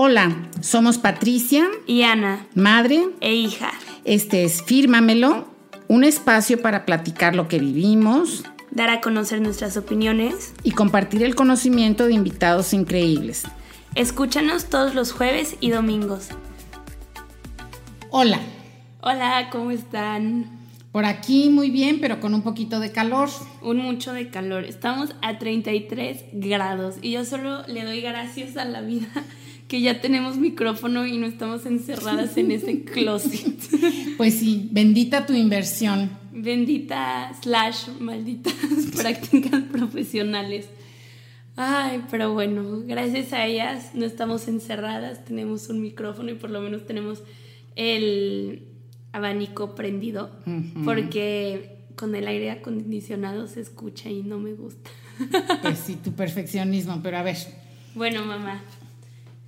Hola, somos Patricia y Ana, madre e hija. Este es Fírmamelo, un espacio para platicar lo que vivimos, dar a conocer nuestras opiniones y compartir el conocimiento de invitados increíbles. Escúchanos todos los jueves y domingos. Hola. Hola, ¿cómo están? Por aquí muy bien, pero con un poquito de calor. Un mucho de calor. Estamos a 33 grados y yo solo le doy gracias a la vida que ya tenemos micrófono y no estamos encerradas en ese closet. Pues sí, bendita tu inversión. Bendita slash malditas prácticas profesionales. Ay, pero bueno, gracias a ellas no estamos encerradas, tenemos un micrófono y por lo menos tenemos el abanico prendido, porque con el aire acondicionado se escucha y no me gusta. Pues sí, tu perfeccionismo, pero a ver. Bueno, mamá,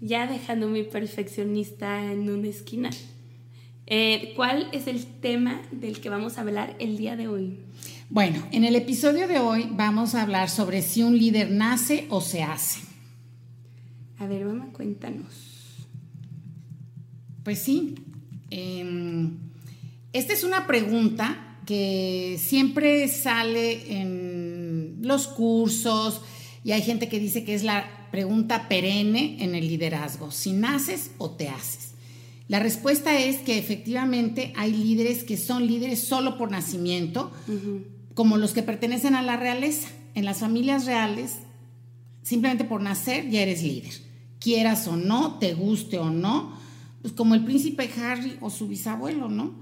ya dejando mi perfeccionista en una esquina, eh, ¿cuál es el tema del que vamos a hablar el día de hoy? Bueno, en el episodio de hoy vamos a hablar sobre si un líder nace o se hace. A ver, mamá, cuéntanos. Pues sí. Em, esta es una pregunta que siempre sale en los cursos y hay gente que dice que es la pregunta perenne en el liderazgo, si naces o te haces. La respuesta es que efectivamente hay líderes que son líderes solo por nacimiento, como los que pertenecen a la realeza. En las familias reales, simplemente por nacer ya eres líder. Quieras o no, te guste o no, pues como el príncipe Harry o su bisabuelo, ¿no?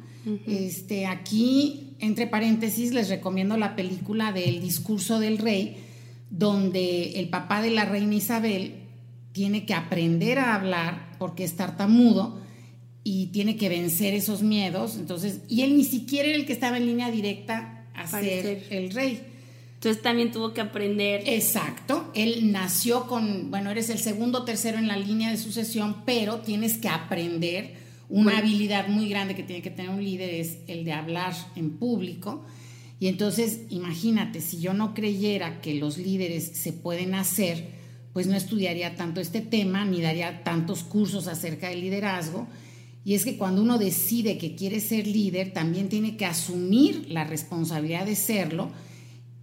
este, aquí, entre paréntesis, les recomiendo la película del discurso del rey, donde el papá de la reina Isabel tiene que aprender a hablar porque es tartamudo y tiene que vencer esos miedos. Entonces, y él ni siquiera era el que estaba en línea directa a ser el rey. Entonces también tuvo que aprender. Exacto, él nació con, bueno, eres el segundo o tercero en la línea de sucesión, pero tienes que aprender una habilidad muy grande que tiene que tener un líder es el de hablar en público. Y entonces, imagínate, si yo no creyera que los líderes se pueden hacer, pues no estudiaría tanto este tema ni daría tantos cursos acerca del liderazgo. Y es que cuando uno decide que quiere ser líder, también tiene que asumir la responsabilidad de serlo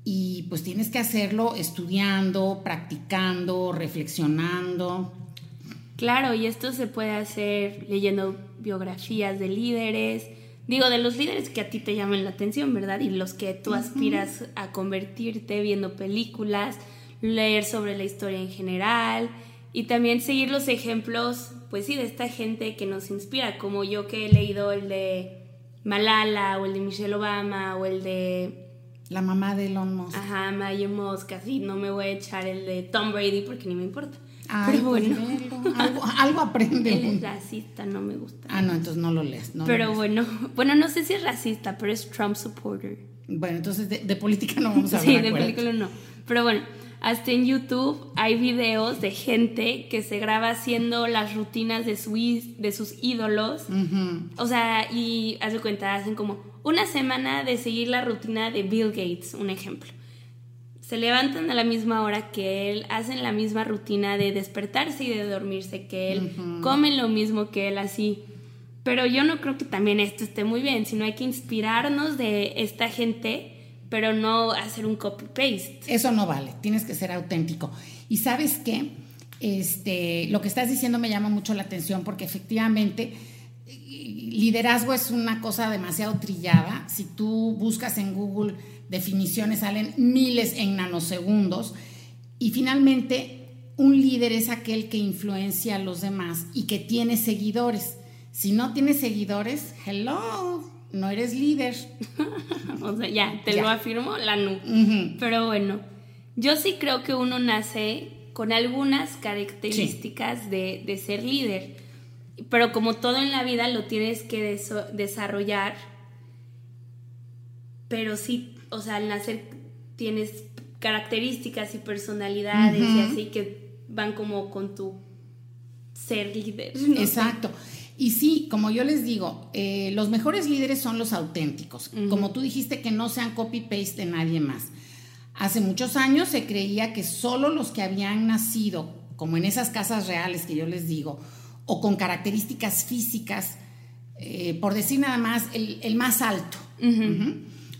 y pues tienes que hacerlo estudiando, practicando, reflexionando. Claro, y esto se puede hacer leyendo biografías de líderes, digo, de los líderes que a ti te llaman la atención, ¿verdad? Y los que tú aspiras a convertirte viendo películas, leer sobre la historia en general y también seguir los ejemplos, pues sí, de esta gente que nos inspira, como yo que he leído el de Malala o el de Michelle Obama o el de... La mamá de Elon Musk. Ajá, Maya Musk, así no me voy a echar el de Tom Brady porque ni me importa. Pero pues bueno, algo, algo, aprende. Él es racista, no me gusta. Ah, no, entonces no lo lees. pero bueno, bueno, no sé si es racista, pero es Trump supporter. Bueno, entonces de, política no vamos a hablar. sí, de política no. Pero bueno, hasta en YouTube hay videos de gente que se graba haciendo las rutinas de, su, de sus ídolos. O sea, y haz de cuenta, hacen como una semana de seguir la rutina de Bill Gates, un ejemplo se levantan a la misma hora que él, hacen la misma rutina de despertarse y de dormirse que él, comen lo mismo que él así. Pero yo no creo que también esto esté muy bien, sino hay que inspirarnos de esta gente, pero no hacer un copy-paste. Eso no vale, tienes que ser auténtico. Y sabes qué, este, lo que estás diciendo me llama mucho la atención porque efectivamente liderazgo es una cosa demasiado trillada. Si tú buscas en Google definiciones, salen miles en nanosegundos. Y finalmente, un líder es aquel que influencia a los demás y que tiene seguidores. Si no tienes seguidores, hello, no eres líder. o sea, ya, te lo afirmo la nu. Pero bueno, yo sí creo que uno nace con algunas características de, de, ser líder. Pero como todo en la vida lo tienes que desarrollar. Pero sí o sea, al nacer tienes características y personalidades y así que van como con tu ser líder. Exacto. Y sí, como yo les digo, eh, los mejores líderes son los auténticos. Como tú dijiste, que no sean copy-paste de nadie más. Hace muchos años se creía que solo los que habían nacido como en esas casas reales que yo les digo, o con características físicas, eh, por decir nada más, el, más alto,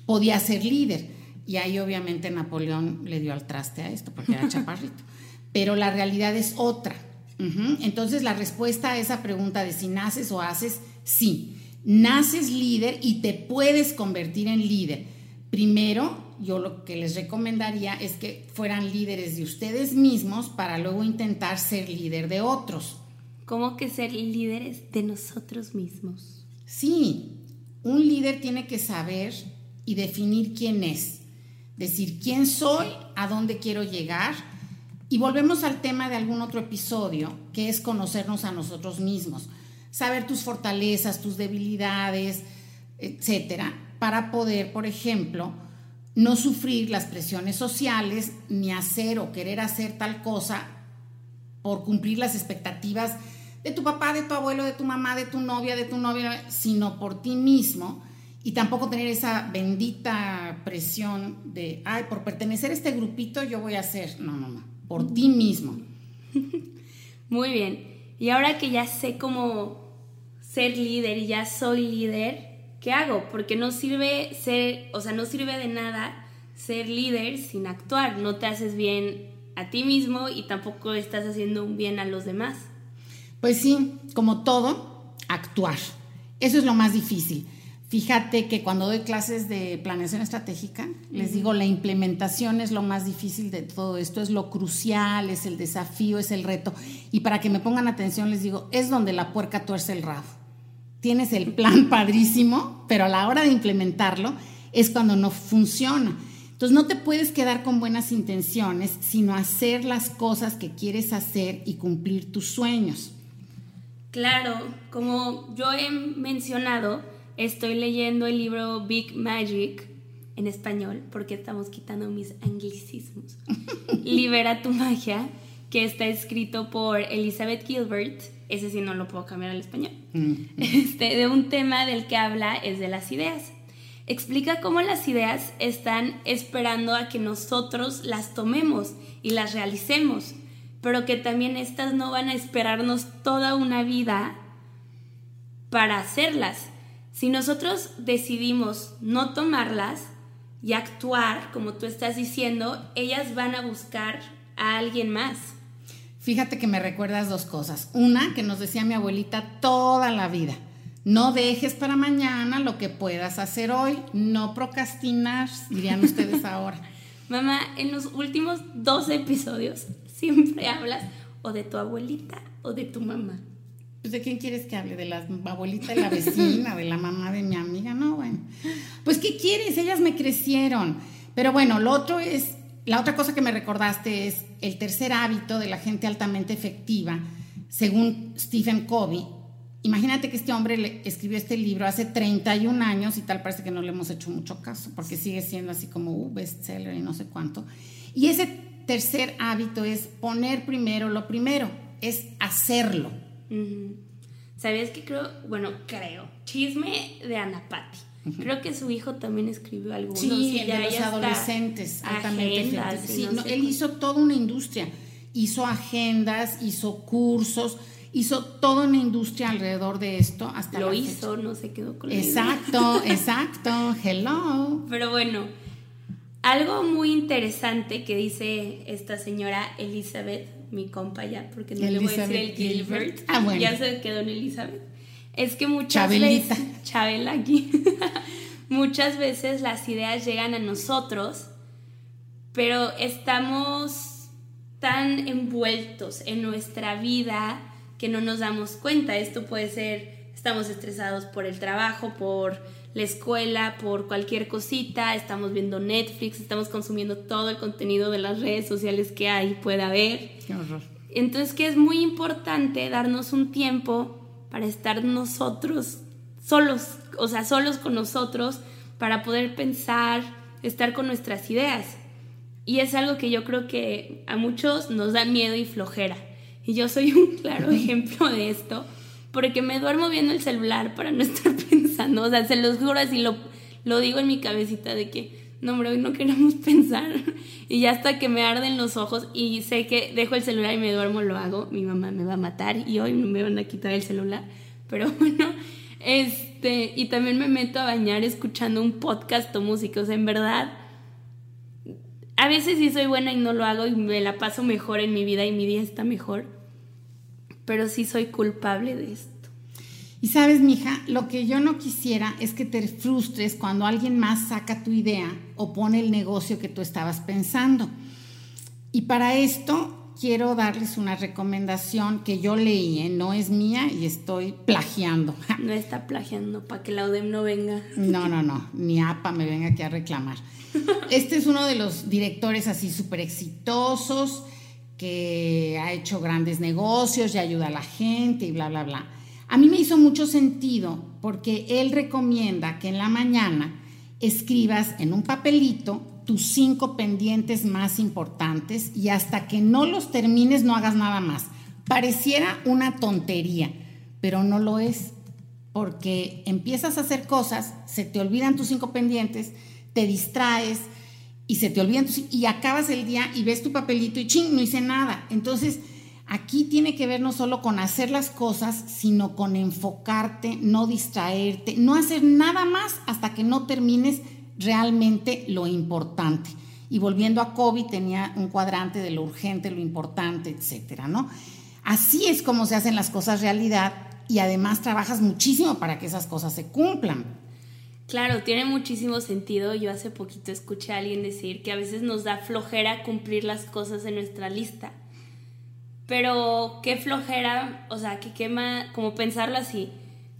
podía ser líder. Y ahí obviamente Napoleón le dio al traste a esto, porque era chaparrito. Pero la realidad es otra. Entonces la respuesta a esa pregunta de si naces o haces, sí, naces líder y te puedes convertir en líder. Primero, yo lo que les recomendaría es que fueran líderes de ustedes mismos para luego intentar ser líder de otros. ¿Cómo que ser líderes de nosotros mismos? Sí, un líder tiene que saber y definir quién es, decir quién soy, a dónde quiero llegar. Y volvemos al tema de algún otro episodio, que es conocernos a nosotros mismos, saber tus fortalezas, tus debilidades, etcétera, para poder, por ejemplo, no sufrir las presiones sociales ni hacer o querer hacer tal cosa por cumplir las expectativas de tu papá, de tu abuelo, de tu mamá, de tu novia, de tu novia, sino por ti mismo y tampoco tener esa bendita presión de, ay, por pertenecer a este grupito yo voy a hacer, no, no, no, por ti mismo. Muy bien. Y ahora que ya sé cómo ser líder y ya soy líder, ¿qué hago? Porque no sirve ser, o sea, no sirve de nada ser líder sin actuar. No te haces bien a ti mismo y tampoco estás haciendo un bien a los demás. Pues sí, como todo, actuar. Eso es lo más difícil. Fíjate que cuando doy clases de planeación estratégica, les digo, la implementación es lo más difícil de todo esto, es lo crucial, es el desafío, es el reto. Y para que me pongan atención, les digo, es donde la puerca tuerce el rabo tienes el plan padrísimo, pero a la hora de implementarlo es cuando no funciona. Entonces no te puedes quedar con buenas intenciones, sino hacer las cosas que quieres hacer y cumplir tus sueños. Claro, como yo he mencionado, estoy leyendo el libro Big Magic en español, porque estamos quitando mis anglicismos. Libera tu magia, que está escrito por Elizabeth Gilbert ese sí no lo puedo cambiar al español, mm. este, de un tema del que habla es de las ideas. Explica cómo las ideas están esperando a que nosotros las tomemos y las realicemos, pero que también estas no van a esperarnos toda una vida para hacerlas. Si nosotros decidimos no tomarlas y actuar, como tú estás diciendo, ellas van a buscar a alguien más. Fíjate que me recuerdas dos cosas. Una, que nos decía mi abuelita toda la vida. No dejes para mañana lo que puedas hacer hoy. No procrastinar, dirían ustedes ahora. Mamá, en los últimos dos episodios siempre hablas o de tu abuelita o de tu mamá. Pues de quién quieres que hable, de la abuelita de la vecina, de la mamá de mi amiga, no, bueno. Pues ¿qué quieres? Ellas me crecieron. Pero bueno, lo otro es la otra cosa que me recordaste es el tercer hábito de la gente altamente efectiva, según Stephen Covey. Imagínate que este hombre escribió este libro hace 31 años y tal parece que no le hemos hecho mucho caso, porque sigue siendo así como uh, bestseller y no sé cuánto. Y ese tercer hábito es poner primero lo primero, es hacerlo. ¿Sabías que creo, bueno, creo, chisme de Anapati? Creo que su hijo también escribió algo. Sí, de los adolescentes altamente sí, él hizo toda una industria. Hizo agendas, hizo cursos, hizo toda una industria alrededor de esto. Hasta Lo hizo, no se quedó con Exacto, exacto. Hello. Pero bueno, algo muy interesante que dice esta señora Elizabeth, mi compa ya, porque no le voy a decir el Gilbert. Ah, bueno. Ya se quedó en Elizabeth es que muchas veces, Chabela aquí, muchas veces las ideas llegan a nosotros, pero estamos tan envueltos en nuestra vida que no nos damos cuenta. Esto puede ser, estamos estresados por el trabajo, por la escuela, por cualquier cosita, estamos viendo Netflix, estamos consumiendo todo el contenido de las redes sociales que hay, puede haber. Qué horror. Entonces que es muy importante darnos un tiempo para estar nosotros solos, o sea, solos con nosotros, para poder pensar, estar con nuestras ideas. Y es algo que yo creo que a muchos nos da miedo y flojera. Y yo soy un claro ejemplo de esto, porque me duermo viendo el celular para no estar pensando. O sea, se los juro así, lo, lo digo en mi cabecita de que no, hombre, hoy no queremos pensar. Y ya hasta que me arden los ojos y sé que dejo el celular y me duermo, lo hago. Mi mamá me va a matar y hoy me van a quitar el celular. Pero bueno, este, y también me meto a bañar escuchando un podcast o música. O sea, en verdad, a veces sí soy buena y no lo hago y me la paso mejor en mi vida y mi día está mejor. Pero sí soy culpable de esto. Y sabes, mija, lo que yo no quisiera es que te frustres cuando alguien más saca tu idea o pone el negocio que tú estabas pensando. Y para esto quiero darles una recomendación que yo leí, ¿eh? no es mía y estoy plagiando. No está plagiando para que la UDEM no venga. No, no, no, ni APA me venga aquí a reclamar. Este es uno de los directores así súper exitosos que ha hecho grandes negocios y ayuda a la gente y bla, bla, bla. A mí me hizo mucho sentido porque él recomienda que en la mañana escribas en un papelito tus cinco pendientes más importantes y hasta que no los termines no hagas nada más. Pareciera una tontería, pero no lo es, porque empiezas a hacer cosas, se te olvidan tus cinco pendientes, te distraes y se te olvidan tus, y acabas el día y ves tu papelito y ching, no hice nada. Entonces, Aquí tiene que ver no solo con hacer las cosas, sino con enfocarte, no distraerte, no hacer nada más hasta que no termines realmente lo importante. Y volviendo a COVID, tenía un cuadrante de lo urgente, lo importante, etcétera, ¿no? Así es como se hacen las cosas realidad y además trabajas muchísimo para que esas cosas se cumplan. Claro, tiene muchísimo sentido. Yo hace poquito escuché a alguien decir que a veces nos da flojera cumplir las cosas en nuestra lista pero qué flojera, o sea, que quema, como pensarlo así.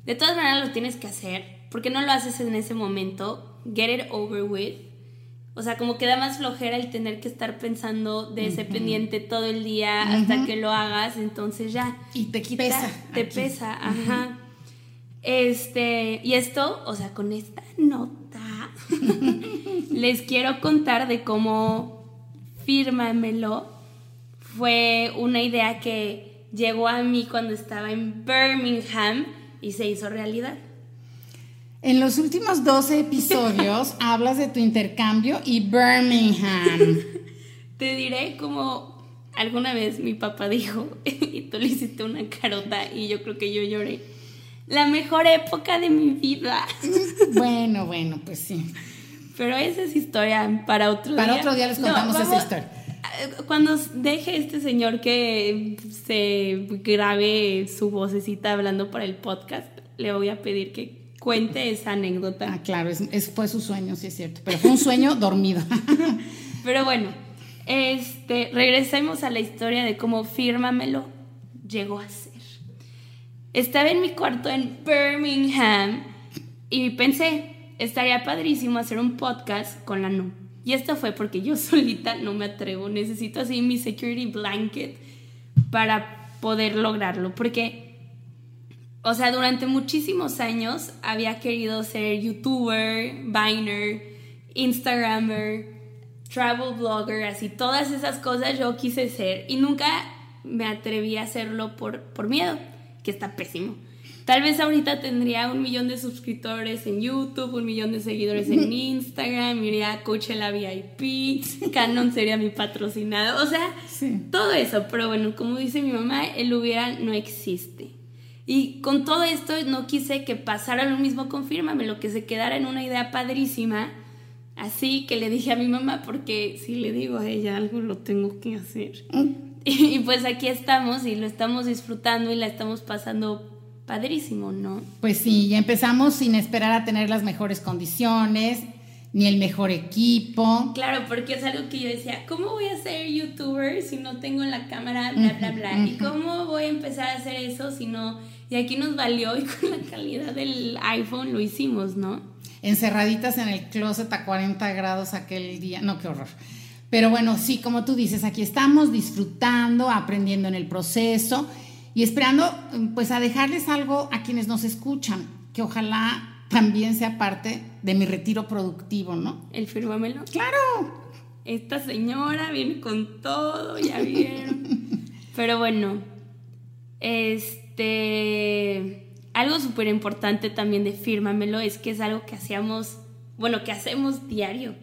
De todas maneras lo tienes que hacer. ¿Por qué no lo haces en ese momento? Get it over with. O sea, como que da más flojera el tener que estar pensando de ese pendiente todo el día hasta que lo hagas, entonces ya. Y te pesa. Te pesa, ajá. Este, y esto, o sea, con esta nota, les quiero contar de cómo fírmamelo fue una idea que llegó a mí cuando estaba en Birmingham y se hizo realidad. En los últimos 12 episodios hablas de tu intercambio y Birmingham. Te diré como alguna vez mi papá dijo, y tú le hiciste una carota y yo creo que yo lloré. La mejor época de mi vida. Bueno, bueno, pues sí. Pero esa es historia para otro día. Para otro día les contamos esa historia cuando deje este señor que se grabe su vocecita hablando para el podcast, le voy a pedir que cuente esa anécdota. Ah, claro, es, fue su sueño, sí es cierto, pero fue un sueño dormido. pero bueno, este, regresemos a la historia de cómo Fírmamelo llegó a ser. Estaba en mi cuarto en Birmingham y pensé, estaría padrísimo hacer un podcast con la NU y esto fue porque yo solita no me atrevo, necesito así mi security blanket para poder lograrlo, porque, o sea, durante muchísimos años había querido ser youtuber, viner, instagrammer, travel blogger, así, todas esas cosas yo quise ser. Y nunca me atreví a hacerlo por, por miedo, que está pésimo. Tal vez ahorita tendría un millón de suscriptores en YouTube, un millón de seguidores en Instagram, iría a Coachella VIP, Canon sería mi patrocinado, o sea, todo eso. Pero bueno, como dice mi mamá, el hubiera no existe. Y con todo esto no quise que pasara lo mismo con Fírmame, lo que se quedara en una idea padrísima. Así que le dije a mi mamá, porque si le digo a ella algo, lo tengo que hacer. Mm. Y pues aquí estamos y lo estamos disfrutando y la estamos pasando padrísimo, ¿no? Pues sí, ya empezamos sin esperar a tener las mejores condiciones, ni el mejor equipo. Claro, porque es algo que yo decía, ¿cómo voy a ser youtuber si no tengo la cámara, bla, bla, bla? ¿Y cómo voy a empezar a hacer eso si no... Y aquí nos valió y con la calidad del iPhone lo hicimos, ¿no? Encerraditas en el closet a 40 grados aquel día, no, qué horror. Pero bueno, sí, como tú dices, aquí estamos disfrutando, aprendiendo en el proceso y esperando pues a dejarles algo a quienes nos escuchan, que ojalá también sea parte de mi retiro productivo, ¿no? El firmamelo. Claro. Esta señora viene con todo, ya vieron. Pero bueno, este algo súper importante también de Fírmamelo es que es algo que hacíamos bueno, que hacemos diario.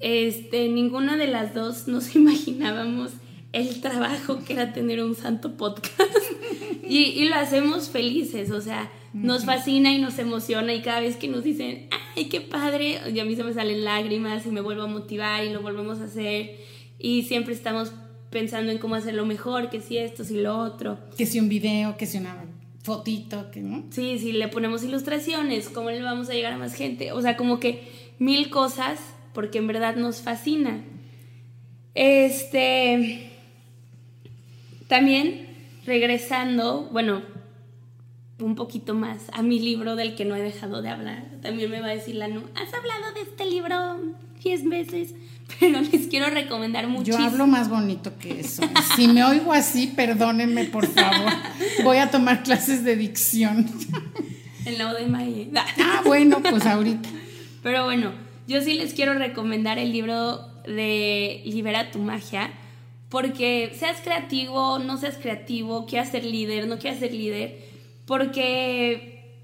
Este, ninguna de las dos nos imaginábamos el trabajo que era tener un santo podcast. y, lo hacemos felices, o sea, nos fascina y nos emociona y cada vez que nos dicen, ay, qué padre, y a mí se me salen lágrimas y me vuelvo a motivar y lo volvemos a hacer. Y siempre estamos pensando en cómo hacerlo mejor, que si esto, si lo otro. Que si un video, que si una fotito, que no. Sí, sí, le ponemos ilustraciones, cómo le vamos a llegar a más gente. O sea, como que mil cosas, porque en verdad nos fascina. Este. También regresando, bueno, un poquito más a mi libro del que no he dejado de hablar. También me va a decir la no, has hablado de este libro diez veces, pero les quiero recomendar mucho. Yo hablo más bonito que eso. Si me oigo así, perdónenme, por favor. Voy a tomar clases de dicción. El lado de Maye. Ah, bueno, pues ahorita. Pero bueno, yo sí les quiero recomendar el libro de Libera tu magia porque seas creativo, no seas creativo, quieras ser líder, no quieras ser líder, porque,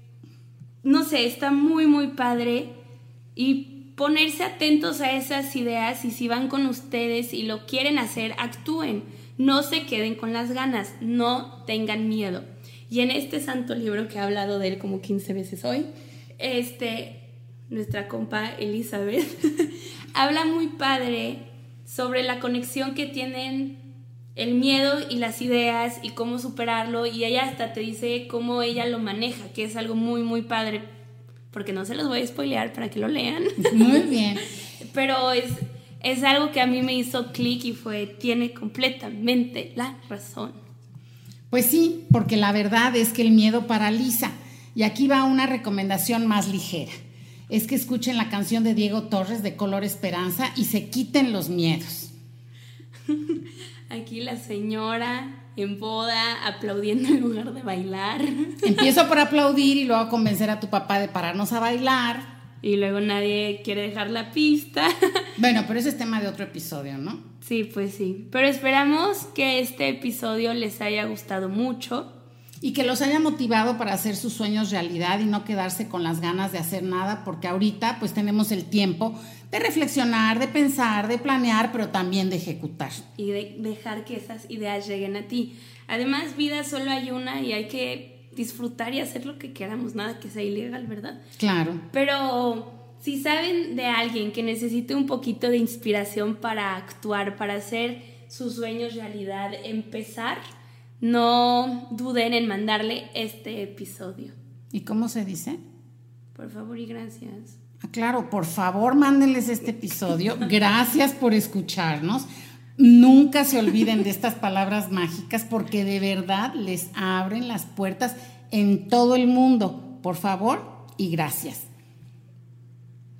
no sé, está muy, muy padre y ponerse atentos a esas ideas y si van con ustedes y lo quieren hacer, actúen, no se queden con las ganas, no tengan miedo. Y en este santo libro que he hablado de él como 15 veces hoy, este, nuestra compa Elizabeth, habla muy padre sobre la conexión que tienen el miedo y las ideas y cómo superarlo y ella hasta te dice cómo ella lo maneja, que es algo muy muy padre, porque no se los voy a spoilear para que lo lean. Muy bien. Pero es, es algo que a mí me hizo clic y fue, tiene completamente la razón. Pues sí, porque la verdad es que el miedo paraliza. Y aquí va una recomendación más ligera es que escuchen la canción de Diego Torres de Color Esperanza y se quiten los miedos. Aquí la señora en boda aplaudiendo en lugar de bailar. Empiezo por aplaudir y luego convencer a tu papá de pararnos a bailar. Y luego nadie quiere dejar la pista. Bueno, pero ese es tema de otro episodio, ¿no? Sí, pues sí. Pero esperamos que este episodio les haya gustado mucho y que los haya motivado para hacer sus sueños realidad y no quedarse con las ganas de hacer nada, porque ahorita pues tenemos el tiempo de reflexionar, de pensar, de planear, pero también de ejecutar. Y de dejar que esas ideas lleguen a ti. Además, vida solo hay una y hay que disfrutar y hacer lo que queramos, nada que sea ilegal, ¿verdad? Claro. Pero si saben de alguien que necesite un poquito de inspiración para actuar, para hacer sus sueños realidad, empezar, no duden en mandarle este episodio. ¿Y cómo se dice? Por favor y gracias. Ah, claro, por favor, mándenles este episodio. Gracias por escucharnos. Nunca se olviden de estas palabras mágicas porque de verdad les abren las puertas en todo el mundo. Por favor y gracias.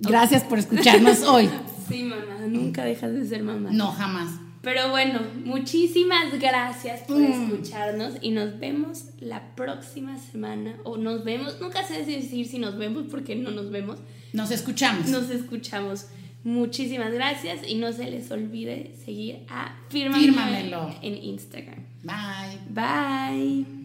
Gracias por escucharnos hoy. Sí, mamá, nunca dejas de ser mamá. No, jamás. Pero bueno, muchísimas gracias por mm. escucharnos y nos vemos la próxima semana. O nos vemos, nunca sé decir si nos vemos porque no nos vemos. Nos escuchamos. Nos escuchamos. Muchísimas gracias y no se les olvide seguir a Fírmamelo, en Instagram. Bye. Bye.